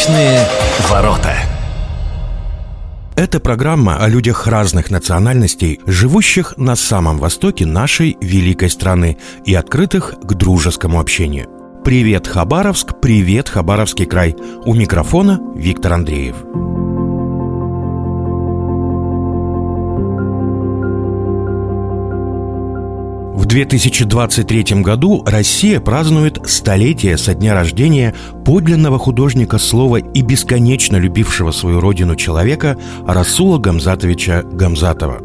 Восточные ворота. Это программа о людях разных национальностей, живущих на самом востоке нашей великой страны и открытых к дружескому общению. Привет, Хабаровск, привет, Хабаровский край. У микрофона Виктор Андреев. 2023 году Россия празднует столетие со дня рождения подлинного художника слова и бесконечно любившего свою родину человека Расула Гамзатовича Гамзатова.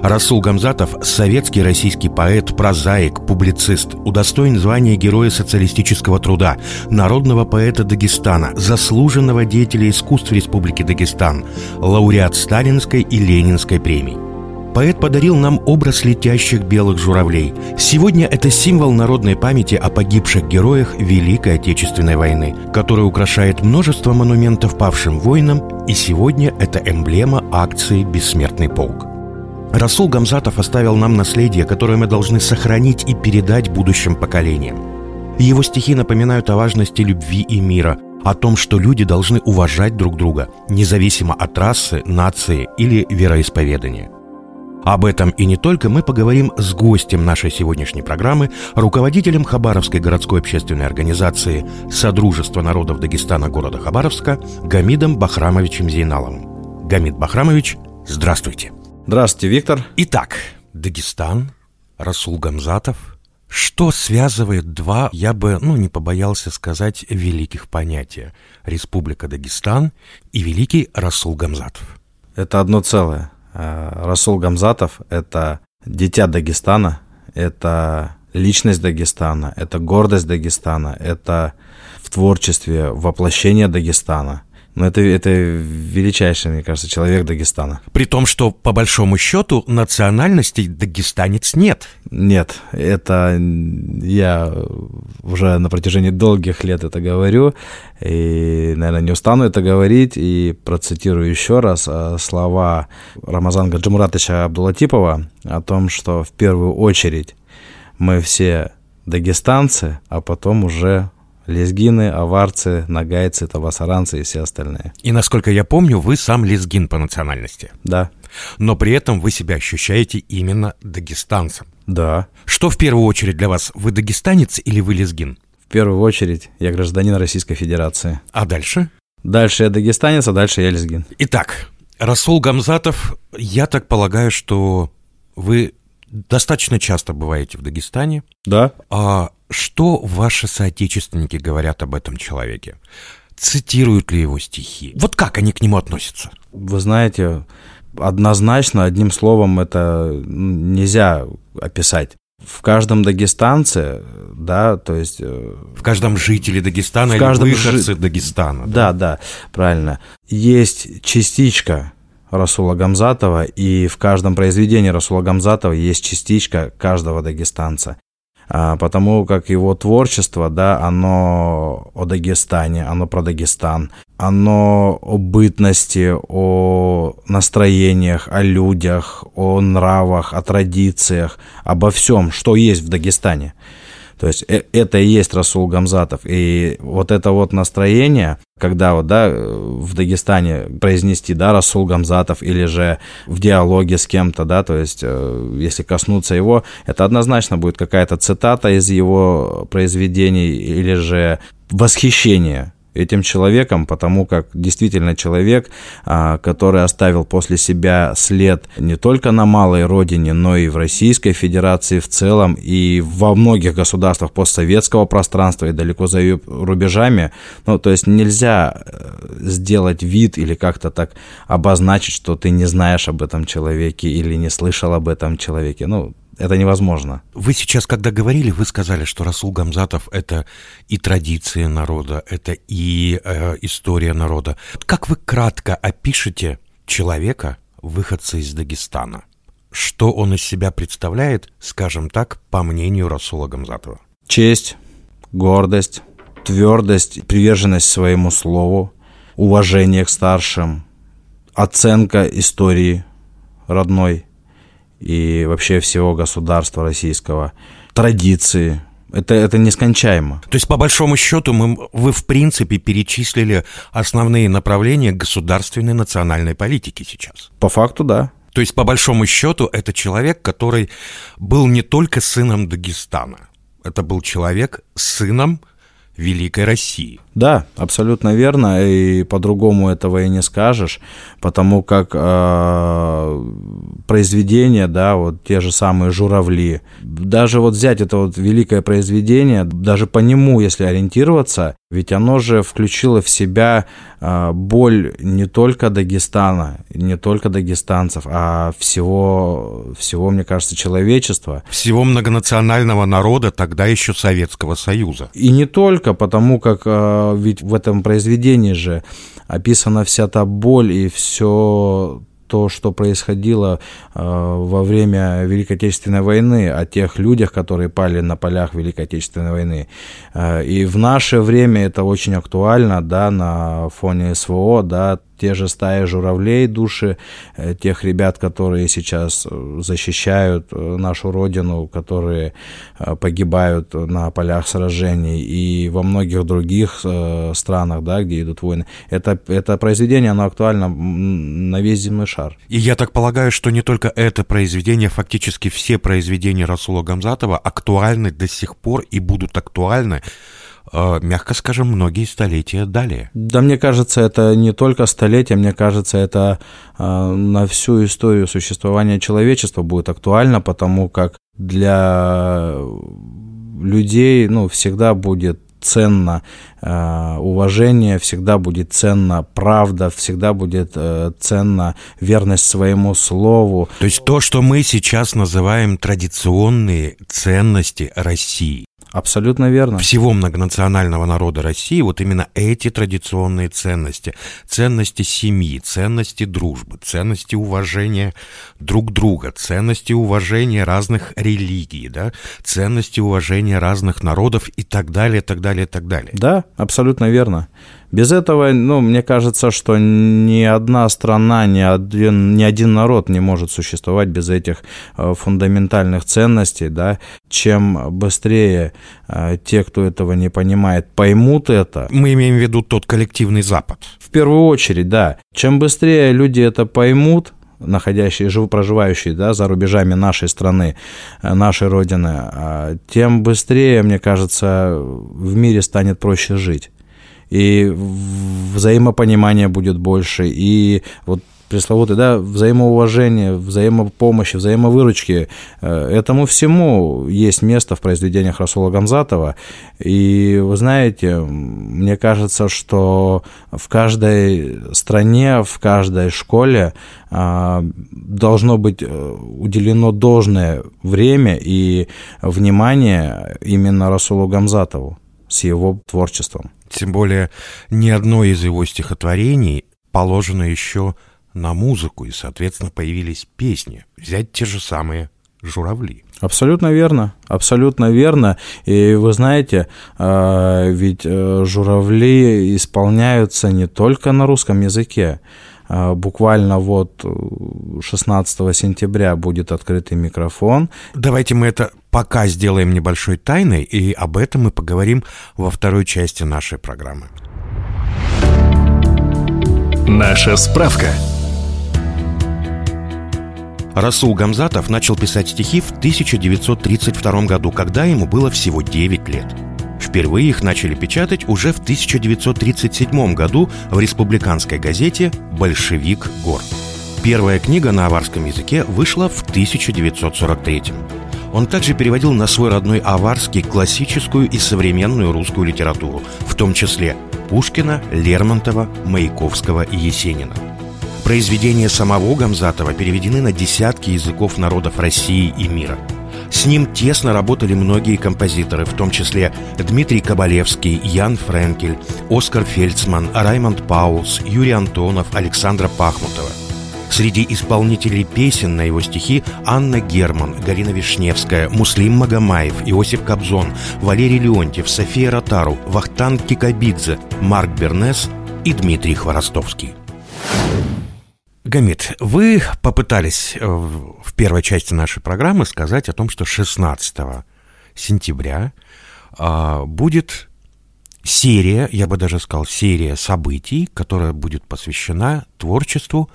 Расул Гамзатов – советский российский поэт, прозаик, публицист, удостоен звания Героя социалистического труда, народного поэта Дагестана, заслуженного деятеля искусств Республики Дагестан, лауреат Сталинской и Ленинской премий поэт подарил нам образ летящих белых журавлей. Сегодня это символ народной памяти о погибших героях Великой Отечественной войны, который украшает множество монументов павшим воинам, и сегодня это эмблема акции «Бессмертный полк». Расул Гамзатов оставил нам наследие, которое мы должны сохранить и передать будущим поколениям. Его стихи напоминают о важности любви и мира, о том, что люди должны уважать друг друга, независимо от расы, нации или вероисповедания. Об этом и не только мы поговорим с гостем нашей сегодняшней программы, руководителем Хабаровской городской общественной организации «Содружество народов Дагестана города Хабаровска» Гамидом Бахрамовичем Зейналовым. Гамид Бахрамович, здравствуйте. Здравствуйте, Виктор. Итак, Дагестан, Расул Гамзатов. Что связывает два, я бы, ну, не побоялся сказать, великих понятия – Республика Дагестан и великий Расул Гамзатов? Это одно целое. Э, Расул Гамзатов – это дитя Дагестана, это личность Дагестана, это гордость Дагестана, это в творчестве воплощение Дагестана. Но это, это величайший, мне кажется, человек Дагестана. При том, что, по большому счету, национальностей дагестанец нет. Нет, это я уже на протяжении долгих лет это говорю, и, наверное, не устану это говорить, и процитирую еще раз э, слова Рамазана Гаджимуратовича Абдулатипова о том, что в первую очередь мы все дагестанцы, а потом уже лезгины, аварцы, нагайцы, табасаранцы и все остальные. И, насколько я помню, вы сам лезгин по национальности. Да. Но при этом вы себя ощущаете именно дагестанцем. Да. Что в первую очередь для вас? Вы дагестанец или вы лезгин? В первую очередь я гражданин Российской Федерации. А дальше? Дальше я дагестанец, а дальше я лезгин. Итак, Расул Гамзатов, я так полагаю, что вы достаточно часто бываете в Дагестане. Да. А что ваши соотечественники говорят об этом человеке? Цитируют ли его стихи? Вот как они к нему относятся? Вы знаете, однозначно, одним словом, это нельзя описать. В каждом дагестанце, да, то есть... Э, в каждом жителе Дагестана в каждом или выходце жи... Дагестана. Да, да, да, правильно. Есть частичка Расула Гамзатова, и в каждом произведении Расула Гамзатова есть частичка каждого дагестанца. А, потому как его творчество, да, оно о Дагестане, оно про Дагестан, оно о бытности, о настроениях, о людях, о нравах, о традициях, обо всем, что есть в Дагестане. То есть э, это и есть Расул Гамзатов. И вот это вот настроение, когда вот, да, в Дагестане произнести, да, Расул Гамзатов или же в диалоге с кем-то, да, то есть э, если коснуться его, это однозначно будет какая-то цитата из его произведений или же восхищение этим человеком, потому как действительно человек, а, который оставил после себя след не только на малой родине, но и в Российской Федерации в целом, и во многих государствах постсоветского пространства и далеко за ее рубежами. Ну, то есть нельзя э, сделать вид или как-то так обозначить, что ты не знаешь об этом человеке или не слышал об этом человеке. Ну, это невозможно. Вы сейчас, когда говорили, вы сказали, что Расул Гамзатов – это и традиции народа, это и э, история народа. Как вы кратко опишете человека, выходца из Дагестана? Что он из себя представляет, скажем так, по мнению Расула Гамзатова? Честь, гордость, твердость, приверженность своему слову, уважение к старшим, оценка истории родной – и вообще всего государства российского, традиции. Это, это нескончаемо. То есть, по большому счету, мы, вы, в принципе, перечислили основные направления государственной национальной политики сейчас. По факту, да. То есть, по большому счету, это человек, который был не только сыном Дагестана. Это был человек сыном Великой России. Да, абсолютно верно, и по-другому этого и не скажешь, потому как э, произведения, да, вот те же самые журавли, даже вот взять это вот великое произведение, даже по нему, если ориентироваться, ведь оно же включило в себя э, боль не только Дагестана, не только дагестанцев, а всего, всего, мне кажется, человечества. Всего многонационального народа, тогда еще Советского Союза. И не только, потому как э, ведь в этом произведении же описана вся та боль и все то, что происходило э, во время Великой Отечественной войны, о тех людях, которые пали на полях Великой Отечественной войны. Э, и в наше время это очень актуально, да, на фоне СВО, да, те же стаи журавлей, души э, тех ребят, которые сейчас э, защищают э, нашу родину, которые погибают на полях сражений и во многих других странах, да, где идут войны. Это, это произведение, оно актуально на весь земной шар. И я так полагаю, что не только это произведение, фактически все произведения Расула Гамзатова актуальны до сих пор и будут актуальны мягко скажем, многие столетия далее. Да, мне кажется, это не только столетия, мне кажется, это э, на всю историю существования человечества будет актуально, потому как для людей ну, всегда будет ценно э, уважение, всегда будет ценно правда, всегда будет э, ценно верность своему слову. То есть то, что мы сейчас называем традиционные ценности России. Абсолютно верно. Всего многонационального народа России вот именно эти традиционные ценности. Ценности семьи, ценности дружбы, ценности уважения друг друга, ценности уважения разных религий, да, ценности уважения разных народов и так далее, так далее, так далее. Да, абсолютно верно. Без этого, ну, мне кажется, что ни одна страна, ни один, ни один народ не может существовать без этих э, фундаментальных ценностей, да. Чем быстрее э, те, кто этого не понимает, поймут это. Мы имеем в виду тот коллективный Запад. В первую очередь, да. Чем быстрее люди это поймут, находящие, жив, проживающие да, за рубежами нашей страны, э, нашей Родины, тем быстрее, мне кажется, в мире станет проще жить и взаимопонимания будет больше, и вот пресловутое, да, взаимоуважение, взаимопомощи, взаимовыручки. Э, этому всему есть место в произведениях Расула Гамзатова. И вы знаете, мне кажется, что в каждой стране, в каждой школе а, должно быть э, уделено должное время и внимание именно Расулу Гамзатову с его творчеством. Тем более ни одно из его стихотворений положено еще на музыку, и, соответственно, появились песни. Взять те же самые журавли. Абсолютно верно, абсолютно верно. И вы знаете, а, ведь э, журавли исполняются не только на русском языке. А, буквально вот 16 э, сентября будет открытый микрофон. Давайте мы это пока сделаем небольшой тайной, и об этом мы поговорим во второй части нашей программы. Наша справка. Расул Гамзатов начал писать стихи в 1932 году, когда ему было всего 9 лет – Впервые их начали печатать уже в 1937 году в республиканской газете «Большевик Гор». Первая книга на аварском языке вышла в 1943 он также переводил на свой родной аварский классическую и современную русскую литературу, в том числе Пушкина, Лермонтова, Маяковского и Есенина. Произведения самого Гамзатова переведены на десятки языков народов России и мира – с ним тесно работали многие композиторы, в том числе Дмитрий Кабалевский, Ян Френкель, Оскар Фельдсман, Раймонд Паулс, Юрий Антонов, Александра Пахмутова. Среди исполнителей песен на его стихи Анна Герман, Галина Вишневская, Муслим Магомаев, Иосиф Кобзон, Валерий Леонтьев, София Ротару, Вахтанг Кикабидзе, Марк Бернес и Дмитрий Хворостовский. Гамит, вы попытались э, в первой части нашей программы сказать о том, что 16 сентября а, будет серия, я бы даже сказал, серия событий, которая будет посвящена творчеству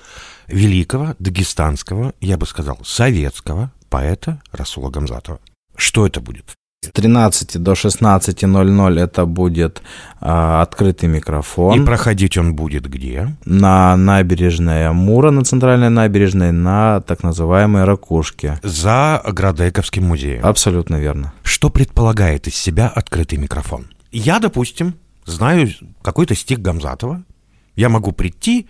великого дагестанского, я бы сказал, советского поэта Расула Гамзатова. Что это будет? С 13 до 16.00 это будет а, открытый микрофон. И проходить он будет где? На набережной Амура, на центральной набережной, на так называемой Ракушке. За Градековским музеем. Абсолютно верно. Что предполагает из себя открытый микрофон? Я, допустим, знаю какой-то стих Гамзатова. Я могу прийти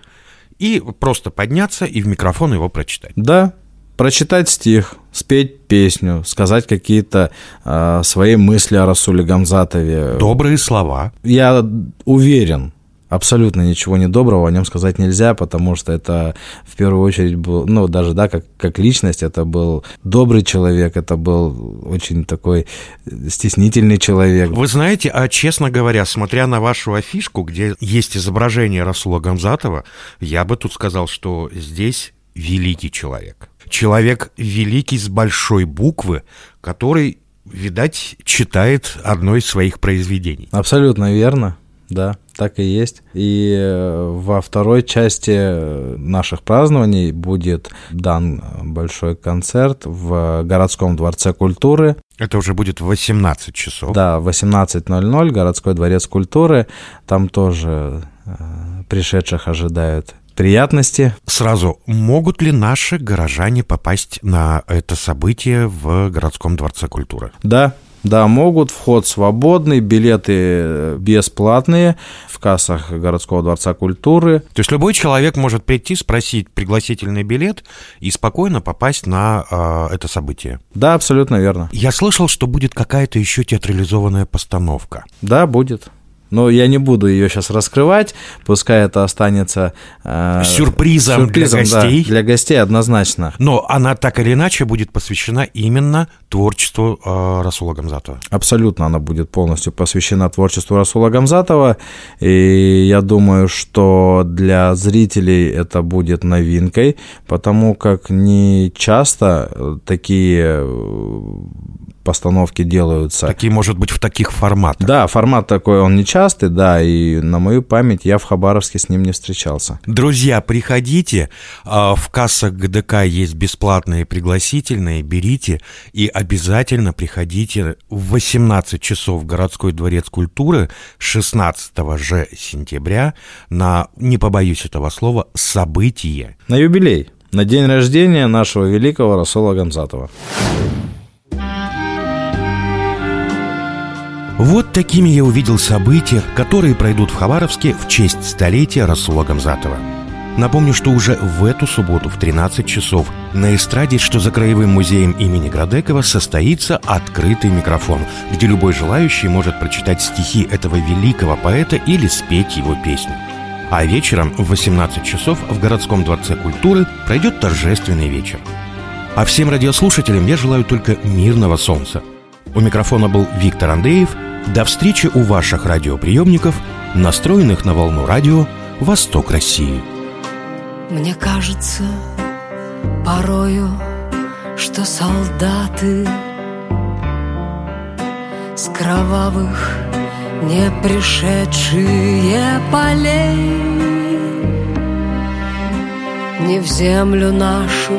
и просто подняться и в микрофон его прочитать. Да, прочитать стих, спеть песню, сказать какие-то э, свои мысли о Расуле Гамзатове. Добрые слова. Я уверен, абсолютно ничего недоброго о нем сказать нельзя, потому что это в первую очередь был, ну, даже, да, как, как личность, это был добрый человек, это был очень такой стеснительный человек. Вы знаете, а честно говоря, смотря на вашу афишку, где есть изображение Расула Гамзатова, я бы тут сказал, что здесь великий человек. Человек великий с большой буквы, который, видать, читает одно из своих произведений. Абсолютно верно, да, так и есть. И э, во второй части наших празднований будет дан большой концерт в городском дворце культуры. Это уже будет в 18 часов. Да, в 18.00 городской дворец культуры. Там тоже э, пришедших ожидают приятности. Сразу, могут ли наши горожане попасть на это событие в городском дворце культуры? Да, да, могут. Вход свободный, билеты бесплатные в кассах городского дворца культуры. То есть любой человек может прийти, спросить пригласительный билет и спокойно попасть на э, это событие. Да, абсолютно верно. Я слышал, что будет какая-то еще театрализованная постановка. Да, будет. Но я не буду ее сейчас раскрывать, пускай это останется э, сюрпризом, сюрпризом для гостей. Да, для гостей однозначно. Но она так или иначе будет посвящена именно творчеству э, Расула Гамзатова. Абсолютно она будет полностью посвящена творчеству Расула Гамзатова. И я думаю, что для зрителей это будет новинкой, потому как не часто такие постановки делаются. Такие, может быть, в таких форматах. Да, формат такой, он нечастый, да, и на мою память я в Хабаровске с ним не встречался. Друзья, приходите, а, в кассах ГДК есть бесплатные пригласительные, берите и обязательно приходите в 18 часов в городской дворец культуры 16 же сентября на, не побоюсь этого слова, событие. На юбилей, на день рождения нашего великого Расола Гамзатова. Вот такими я увидел события, которые пройдут в Хабаровске в честь столетия Расула Гамзатова. Напомню, что уже в эту субботу в 13 часов на эстраде, что за Краевым музеем имени Градекова, состоится открытый микрофон, где любой желающий может прочитать стихи этого великого поэта или спеть его песню. А вечером в 18 часов в городском дворце культуры пройдет торжественный вечер. А всем радиослушателям я желаю только мирного солнца. У микрофона был Виктор Андреев – до встречи у ваших радиоприемников, настроенных на волну радио «Восток России». Мне кажется порою, что солдаты С кровавых не пришедшие полей Не в землю нашу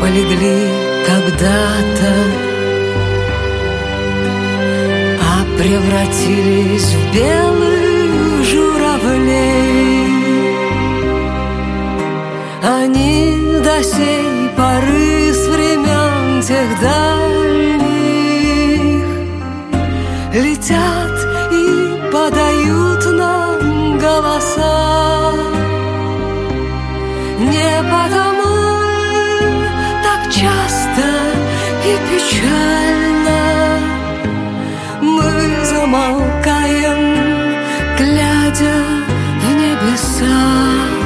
полегли когда-то превратились в белых журавлей. Они до сей поры с времен тех дальних глядя в небеса.